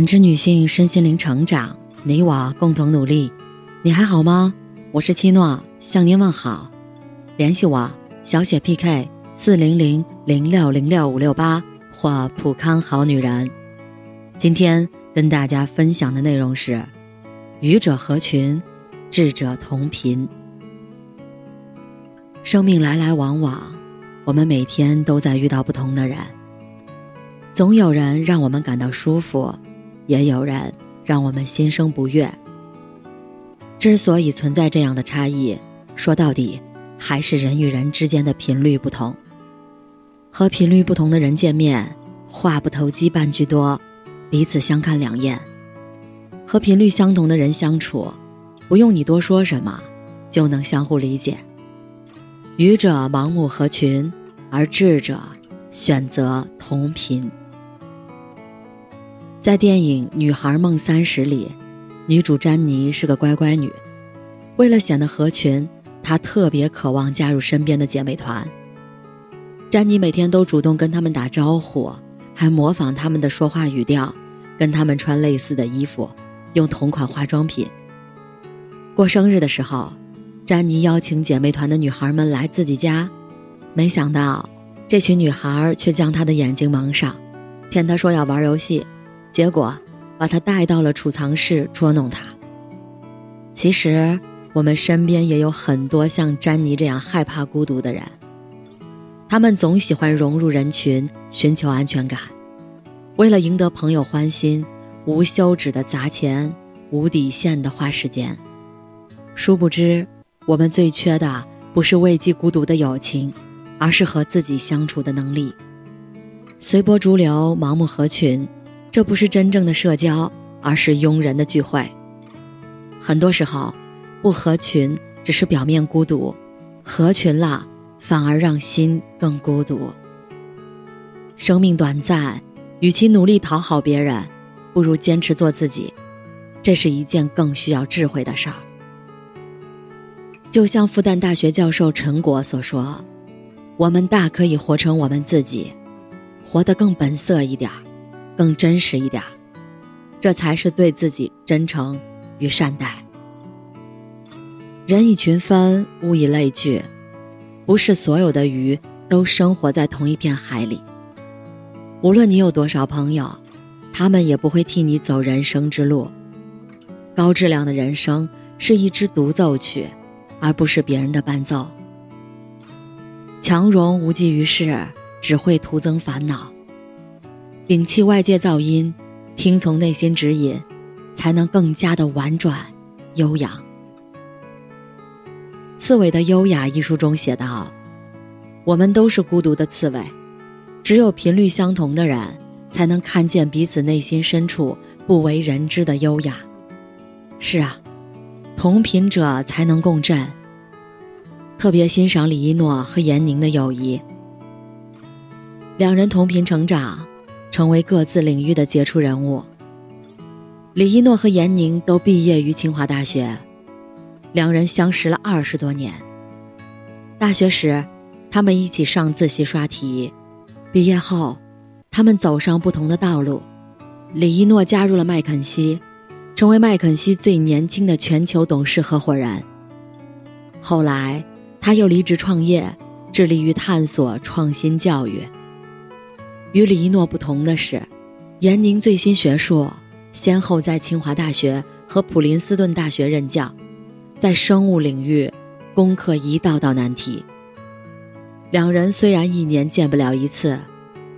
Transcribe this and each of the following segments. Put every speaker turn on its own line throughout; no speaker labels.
感知女性身心灵成长，你我共同努力。你还好吗？我是七诺，向您问好。联系我，小写 PK 四零零零六零六五六八或普康好女人。今天跟大家分享的内容是：愚者合群，智者同频。生命来来往往，我们每天都在遇到不同的人。总有人让我们感到舒服，也有人让我们心生不悦。之所以存在这样的差异，说到底还是人与人之间的频率不同。和频率不同的人见面，话不投机半句多，彼此相看两厌；和频率相同的人相处，不用你多说什么，就能相互理解。愚者盲目合群，而智者选择同频。在电影《女孩梦三十》里，女主詹妮是个乖乖女。为了显得合群，她特别渴望加入身边的姐妹团。詹妮每天都主动跟她们打招呼，还模仿她们的说话语调，跟她们穿类似的衣服，用同款化妆品。过生日的时候，詹妮邀请姐妹团的女孩们来自己家，没想到这群女孩却将她的眼睛蒙上，骗她说要玩游戏。结果，把他带到了储藏室捉弄他。其实，我们身边也有很多像詹妮这样害怕孤独的人。他们总喜欢融入人群，寻求安全感，为了赢得朋友欢心，无休止的砸钱，无底线的花时间。殊不知，我们最缺的不是慰藉孤独的友情，而是和自己相处的能力。随波逐流，盲目合群。这不是真正的社交，而是庸人的聚会。很多时候，不合群只是表面孤独，合群了反而让心更孤独。生命短暂，与其努力讨好别人，不如坚持做自己。这是一件更需要智慧的事儿。就像复旦大学教授陈果所说：“我们大可以活成我们自己，活得更本色一点儿。”更真实一点，这才是对自己真诚与善待。人以群分，物以类聚，不是所有的鱼都生活在同一片海里。无论你有多少朋友，他们也不会替你走人生之路。高质量的人生是一支独奏曲，而不是别人的伴奏。强融无济于事，只会徒增烦恼。摒弃外界噪音，听从内心指引，才能更加的婉转、悠扬。刺猬的优雅一书中写道：“我们都是孤独的刺猬，只有频率相同的人，才能看见彼此内心深处不为人知的优雅。”是啊，同频者才能共振。特别欣赏李一诺和闫宁的友谊，两人同频成长。成为各自领域的杰出人物。李一诺和闫宁都毕业于清华大学，两人相识了二十多年。大学时，他们一起上自习刷题；毕业后，他们走上不同的道路。李一诺加入了麦肯锡，成为麦肯锡最年轻的全球董事合伙人。后来，他又离职创业，致力于探索创新教育。与李一诺不同的是，闫宁最新学术，先后在清华大学和普林斯顿大学任教，在生物领域攻克一道道难题。两人虽然一年见不了一次，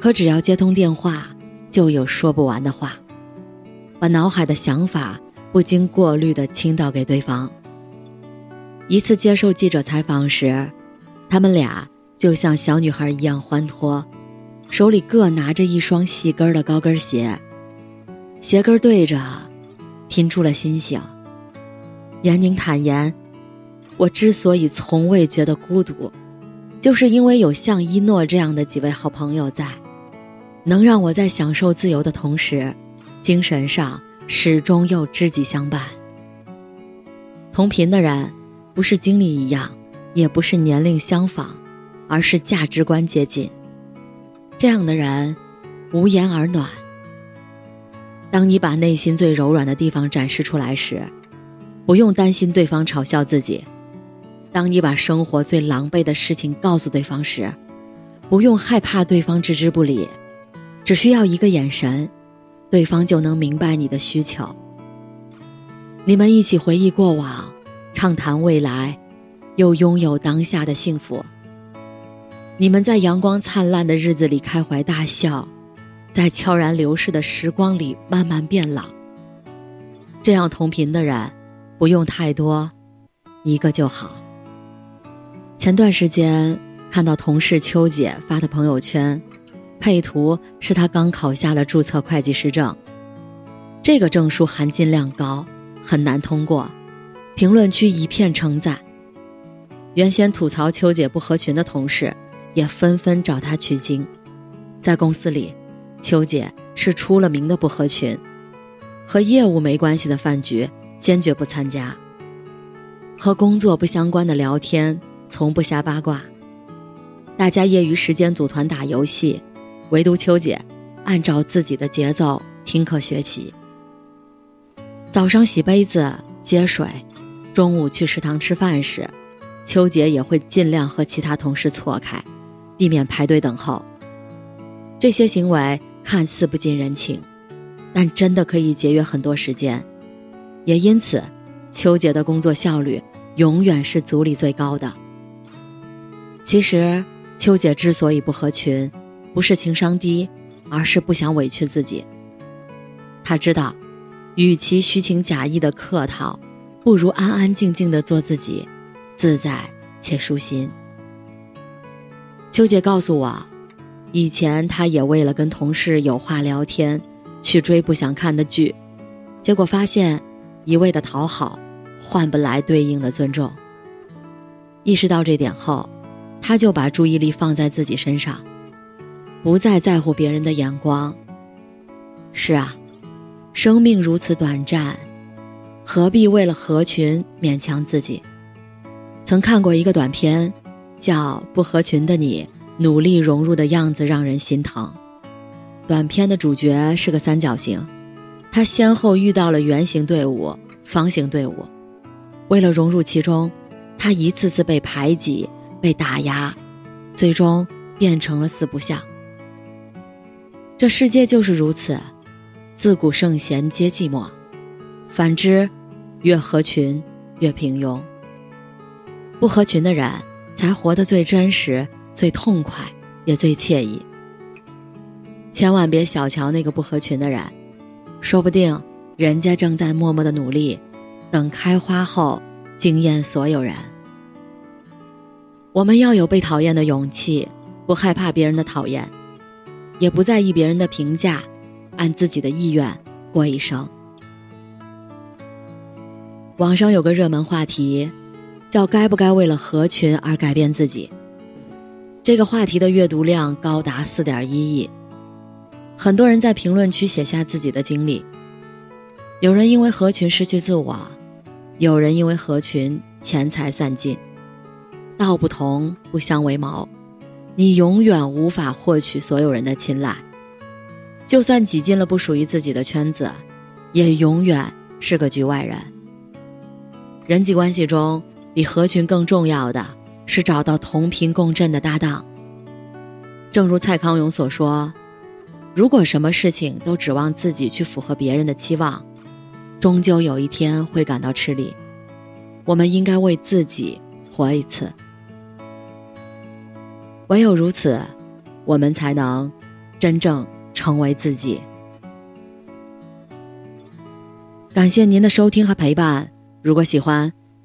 可只要接通电话，就有说不完的话，把脑海的想法不经过滤的倾倒给对方。一次接受记者采访时，他们俩就像小女孩一样欢脱。手里各拿着一双细跟的高跟鞋，鞋跟对着，拼出了心形。闫宁坦言：“我之所以从未觉得孤独，就是因为有像一诺这样的几位好朋友在，能让我在享受自由的同时，精神上始终又知己相伴。同频的人，不是经历一样，也不是年龄相仿，而是价值观接近。”这样的人，无言而暖。当你把内心最柔软的地方展示出来时，不用担心对方嘲笑自己；当你把生活最狼狈的事情告诉对方时，不用害怕对方置之不理，只需要一个眼神，对方就能明白你的需求。你们一起回忆过往，畅谈未来，又拥有当下的幸福。你们在阳光灿烂的日子里开怀大笑，在悄然流逝的时光里慢慢变老。这样同频的人，不用太多，一个就好。前段时间看到同事秋姐发的朋友圈，配图是她刚考下了注册会计师证，这个证书含金量高，很难通过，评论区一片称赞。原先吐槽秋姐不合群的同事。也纷纷找他取经，在公司里，秋姐是出了名的不合群，和业务没关系的饭局坚决不参加，和工作不相关的聊天从不瞎八卦。大家业余时间组团打游戏，唯独秋姐按照自己的节奏听课学习。早上洗杯子接水，中午去食堂吃饭时，秋姐也会尽量和其他同事错开。避免排队等候。这些行为看似不近人情，但真的可以节约很多时间。也因此，秋姐的工作效率永远是组里最高的。其实，秋姐之所以不合群，不是情商低，而是不想委屈自己。她知道，与其虚情假意的客套，不如安安静静的做自己，自在且舒心。秋姐告诉我，以前她也为了跟同事有话聊天，去追不想看的剧，结果发现一味的讨好换不来对应的尊重。意识到这点后，她就把注意力放在自己身上，不再在乎别人的眼光。是啊，生命如此短暂，何必为了合群勉强自己？曾看过一个短片。叫不合群的你努力融入的样子让人心疼。短片的主角是个三角形，他先后遇到了圆形队伍、方形队伍，为了融入其中，他一次次被排挤、被打压，最终变成了四不像。这世界就是如此，自古圣贤皆寂寞，反之，越合群越平庸。不合群的人。才活得最真实、最痛快，也最惬意。千万别小瞧那个不合群的人，说不定人家正在默默的努力，等开花后惊艳所有人。我们要有被讨厌的勇气，不害怕别人的讨厌，也不在意别人的评价，按自己的意愿过一生。网上有个热门话题。叫该不该为了合群而改变自己？这个话题的阅读量高达四点一亿，很多人在评论区写下自己的经历。有人因为合群失去自我，有人因为合群钱财散尽。道不同不相为谋，你永远无法获取所有人的青睐。就算挤进了不属于自己的圈子，也永远是个局外人。人际关系中。比合群更重要的是找到同频共振的搭档。正如蔡康永所说：“如果什么事情都指望自己去符合别人的期望，终究有一天会感到吃力。我们应该为自己活一次，唯有如此，我们才能真正成为自己。”感谢您的收听和陪伴。如果喜欢。